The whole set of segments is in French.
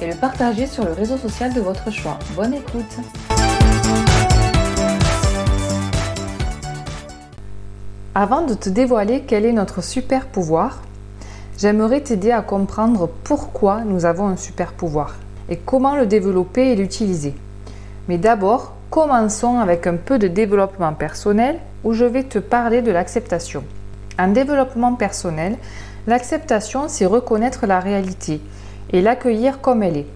et le partager sur le réseau social de votre choix. Bonne écoute Avant de te dévoiler quel est notre super pouvoir, j'aimerais t'aider à comprendre pourquoi nous avons un super pouvoir et comment le développer et l'utiliser. Mais d'abord, commençons avec un peu de développement personnel où je vais te parler de l'acceptation. En développement personnel, l'acceptation, c'est reconnaître la réalité et l'accueillir comme elle est.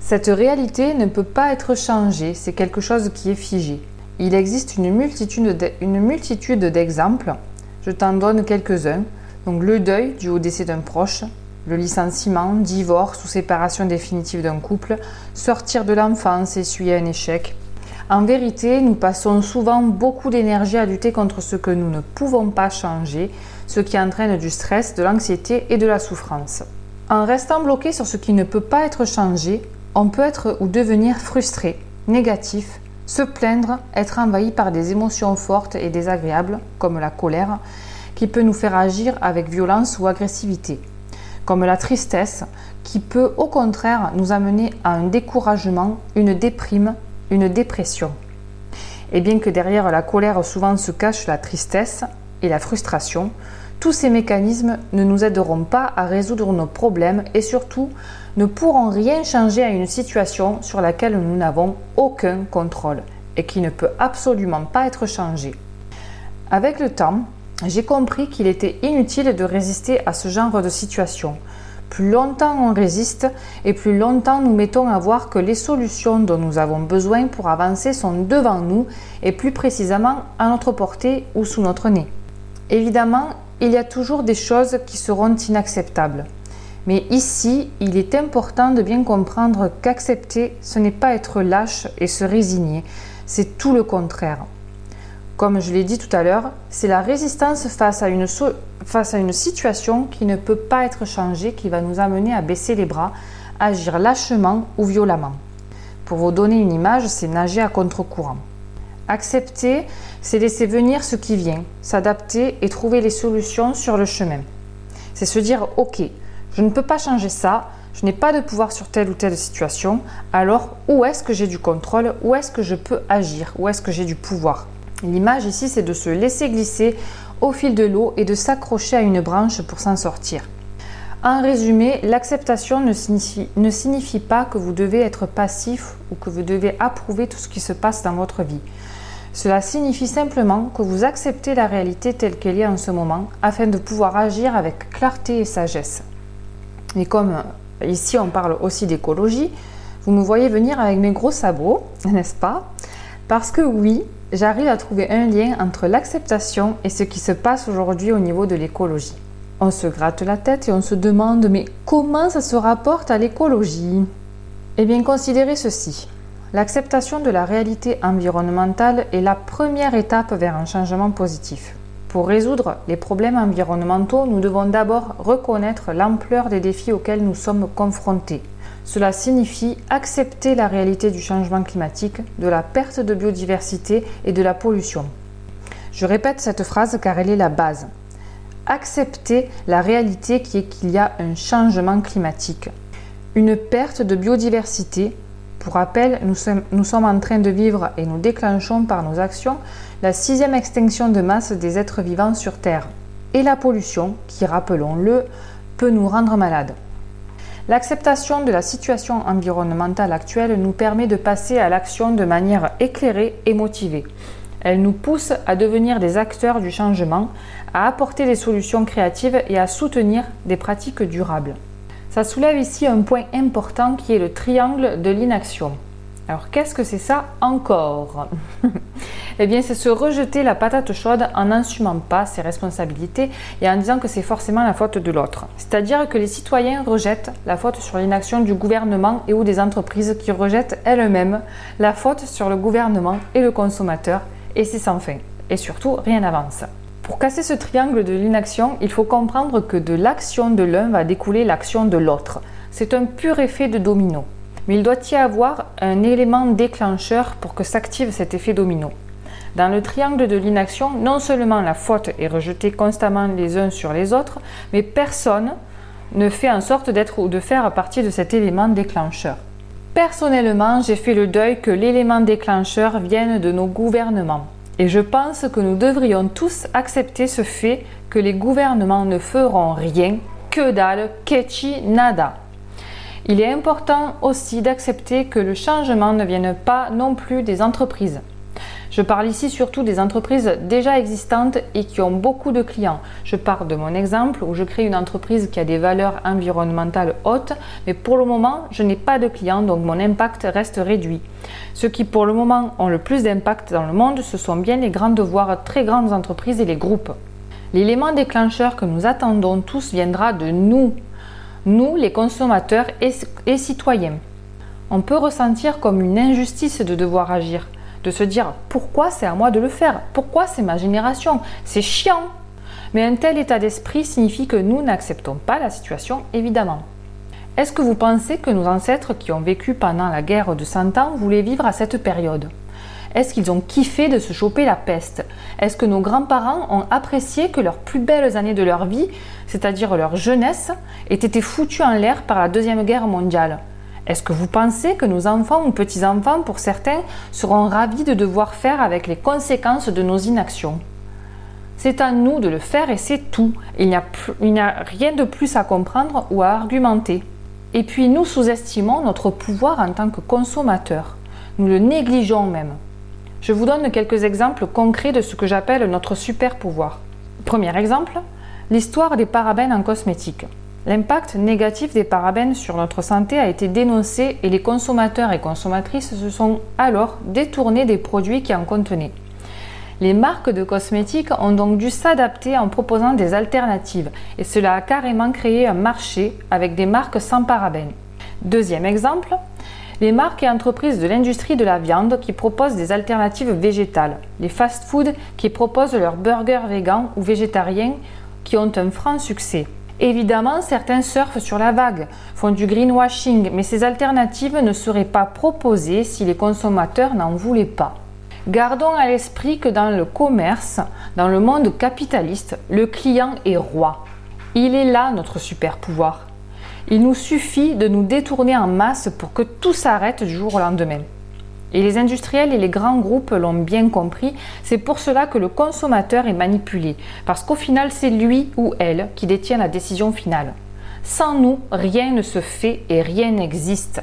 Cette réalité ne peut pas être changée, c'est quelque chose qui est figé. Il existe une multitude d'exemples. Je t'en donne quelques-uns. Donc le deuil dû au décès d'un proche, le licenciement, divorce ou séparation définitive d'un couple, sortir de l'enfance, essuyer un échec. En vérité, nous passons souvent beaucoup d'énergie à lutter contre ce que nous ne pouvons pas changer, ce qui entraîne du stress, de l'anxiété et de la souffrance. En restant bloqué sur ce qui ne peut pas être changé, on peut être ou devenir frustré, négatif, se plaindre, être envahi par des émotions fortes et désagréables, comme la colère, qui peut nous faire agir avec violence ou agressivité, comme la tristesse, qui peut au contraire nous amener à un découragement, une déprime, une dépression. Et bien que derrière la colère souvent se cache la tristesse et la frustration, tous ces mécanismes ne nous aideront pas à résoudre nos problèmes et surtout ne pourront rien changer à une situation sur laquelle nous n'avons aucun contrôle et qui ne peut absolument pas être changée. Avec le temps, j'ai compris qu'il était inutile de résister à ce genre de situation. Plus longtemps on résiste et plus longtemps nous mettons à voir que les solutions dont nous avons besoin pour avancer sont devant nous et plus précisément à notre portée ou sous notre nez. Évidemment, il y a toujours des choses qui seront inacceptables. Mais ici, il est important de bien comprendre qu'accepter, ce n'est pas être lâche et se résigner, c'est tout le contraire. Comme je l'ai dit tout à l'heure, c'est la résistance face à, une face à une situation qui ne peut pas être changée qui va nous amener à baisser les bras, agir lâchement ou violemment. Pour vous donner une image, c'est nager à contre-courant. Accepter, c'est laisser venir ce qui vient, s'adapter et trouver les solutions sur le chemin. C'est se dire, ok, je ne peux pas changer ça, je n'ai pas de pouvoir sur telle ou telle situation, alors où est-ce que j'ai du contrôle, où est-ce que je peux agir, où est-ce que j'ai du pouvoir? L'image ici, c'est de se laisser glisser au fil de l'eau et de s'accrocher à une branche pour s'en sortir. En résumé, l'acceptation ne signifie, ne signifie, pas que vous devez être passif ou que vous devez approuver tout ce qui se passe dans votre vie. Cela signifie simplement que vous acceptez la réalité telle qu'elle est en ce moment afin de pouvoir agir avec clarté et sagesse. Et comme ici on parle aussi d'écologie, vous me voyez venir avec mes gros sabots, n'est-ce pas? Parce que oui, j'arrive à trouver un lien entre l'acceptation et ce qui se passe aujourd'hui au niveau de l'écologie. On se gratte la tête et on se demande mais comment ça se rapporte à l'écologie? Eh bien considérez ceci. L'acceptation de la réalité environnementale est la première étape vers un changement positif. Pour résoudre les problèmes environnementaux, nous devons d'abord reconnaître l'ampleur des défis auxquels nous sommes confrontés. Cela signifie accepter la réalité du changement climatique, de la perte de biodiversité et de la pollution. Je répète cette phrase car elle est la base. Accepter la réalité qui est qu'il y a un changement climatique, une perte de biodiversité, pour rappel, nous sommes, en train de vivre et nous déclenchons par nos actions la sixième extinction de masse des êtres vivants sur Terre. Et la pollution, qui, rappelons-le, peut nous rendre malades. L'acceptation de la situation environnementale actuelle nous permet de passer à l'action de manière éclairée et motivée. Elle nous pousse à devenir des acteurs du changement, à apporter des solutions créatives et à soutenir des pratiques durables. Ça soulève ici un point important qui est le triangle de l'inaction. Alors qu'est-ce que c'est ça encore? Eh bien, c'est se rejeter la patate chaude en n'assumant pas ses responsabilités et en disant que c'est forcément la faute de l'autre. C'est-à-dire que les citoyens rejettent la faute sur l'inaction du gouvernement et ou des entreprises qui rejettent elles-mêmes la faute sur le gouvernement et le consommateur, et c'est sans fin. Et surtout, rien n'avance. Pour casser ce triangle de l'inaction, il faut comprendre que de l'action de l'un va découler l'action de l'autre. C'est un pur effet de domino. Mais il doit y avoir un élément déclencheur pour que s'active cet effet domino. Dans le triangle de l'inaction, non seulement la faute est rejetée constamment les uns sur les autres, mais personne ne fait en sorte d'être ou de faire partie de cet élément déclencheur. Personnellement, j'ai fait le deuil que l'élément déclencheur vienne de nos gouvernements. Et je pense que nous devrions tous accepter ce fait que les gouvernements ne feront rien, que dalle, ketchi, nada. Il est important aussi d'accepter que le changement ne vienne pas non plus des entreprises. Je parle ici surtout des entreprises déjà existantes et qui ont beaucoup de clients. Je parle de mon exemple où je crée une entreprise qui a des valeurs environnementales hautes, mais pour le moment, je n'ai pas de clients, donc mon impact reste réduit. Ceux qui pour le moment ont le plus d'impact dans le monde, ce sont bien les grandes, voire très grandes entreprises et les groupes. L'élément déclencheur que nous attendons tous viendra de nous, nous les consommateurs et, citoyens. On peut ressentir comme une injustice de devoir agir, de se dire pourquoi c'est à moi de le faire, pourquoi c'est ma génération, c'est chiant. Mais un tel état d'esprit signifie que nous n'acceptons pas la situation, évidemment. Est-ce que vous pensez que nos ancêtres qui ont vécu pendant la guerre de 100 ans voulaient vivre à cette période? Est-ce qu'ils ont kiffé de se choper la peste? Est-ce que nos grands-parents ont apprécié que leurs plus belles années de leur vie c'est-à-dire leur jeunesse, aient été foutus en l'air par la Deuxième Guerre mondiale? Est-ce que vous pensez que nos enfants ou petits-enfants, pour certains, seront ravis de devoir faire avec les conséquences de nos inactions? C'est à nous de le faire et c'est tout. Il n'y a, rien de plus à comprendre ou à argumenter. Et puis nous sous-estimons notre pouvoir en tant que consommateurs. Nous le négligeons même. Je vous donne quelques exemples concrets de ce que j'appelle notre super pouvoir. Premier exemple, L'histoire des parabènes en cosmétique. L'impact négatif des parabènes sur notre santé a été dénoncé et les consommateurs et consommatrices se sont alors détournés des produits qui en contenaient. Les marques de cosmétiques ont donc dû s'adapter en proposant des alternatives et cela a carrément créé un marché avec des marques sans parabènes. Deuxième exemple, les marques et entreprises de l'industrie de la viande qui proposent des alternatives végétales, les fast-foods qui proposent leurs burgers végans ou végétariens qui ont un franc succès. Évidemment, certains surfent sur la vague, font du greenwashing, mais ces alternatives ne seraient pas proposées si les consommateurs n'en voulaient pas. Gardons à l'esprit que dans le commerce, dans le monde capitaliste, le client est roi. Il est là notre super pouvoir. Il nous suffit de nous détourner en masse pour que tout s'arrête du jour au lendemain. Et les industriels et les grands groupes l'ont bien compris, c'est pour cela que le consommateur est manipulé, parce qu'au final c'est lui ou elle qui détient la décision finale. Sans nous, rien ne se fait et rien n'existe.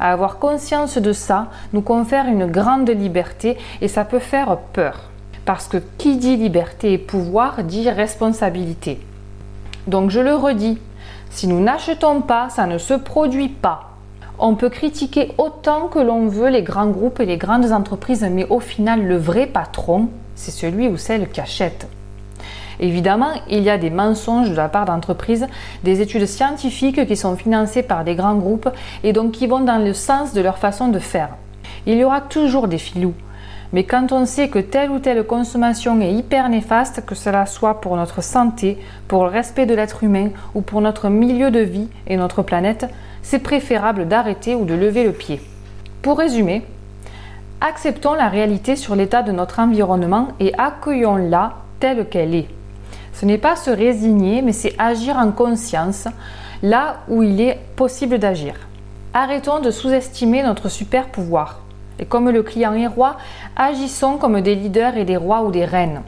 Avoir conscience de ça nous confère une grande liberté et ça peut faire peur. Parce que qui dit liberté et pouvoir dit responsabilité. Donc je le redis, si nous n'achetons pas, ça ne se produit pas. On peut critiquer autant que l'on veut les grands groupes et les grandes entreprises, mais au final, le vrai patron, c'est celui ou celle qui achète. Évidemment, il y a des mensonges de la part d'entreprises, des études scientifiques qui sont financées par des grands groupes et donc qui vont dans le sens de leur façon de faire. Il y aura toujours des filous. Mais quand on sait que telle ou telle consommation est hyper néfaste, que cela soit pour notre santé, pour le respect de l'être humain ou pour notre milieu de vie et notre planète, c'est préférable d'arrêter ou de lever le pied. Pour résumer, acceptons la réalité sur l'état de notre environnement et accueillons-la telle qu'elle est. Ce n'est pas se résigner, mais c'est agir en conscience là où il est possible d'agir. Arrêtons de sous-estimer notre super pouvoir. Et comme le client est roi, agissons comme des leaders et des rois ou des reines.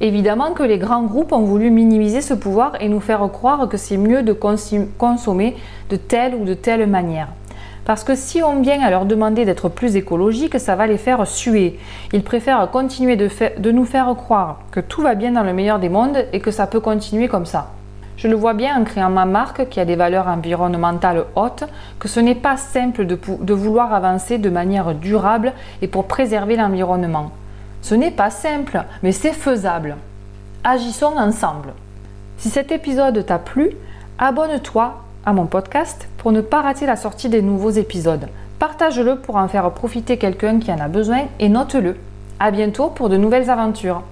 Évidemment que les grands groupes ont voulu minimiser ce pouvoir et nous faire croire que c'est mieux de consommer de telle ou de telle manière. Parce que si on vient à leur demander d'être plus écologiques, ça va les faire suer. Ils préfèrent continuer de, nous faire croire que tout va bien dans le meilleur des mondes et que ça peut continuer comme ça. Je le vois bien en créant ma marque qui a des valeurs environnementales hautes, que ce n'est pas simple de vouloir avancer de manière durable et pour préserver l'environnement. Ce n'est pas simple, mais c'est faisable. Agissons ensemble. Si cet épisode t'a plu, abonne-toi à mon podcast pour ne pas rater la sortie des nouveaux épisodes. Partage-le pour en faire profiter quelqu'un qui en a besoin et note-le. À bientôt pour de nouvelles aventures.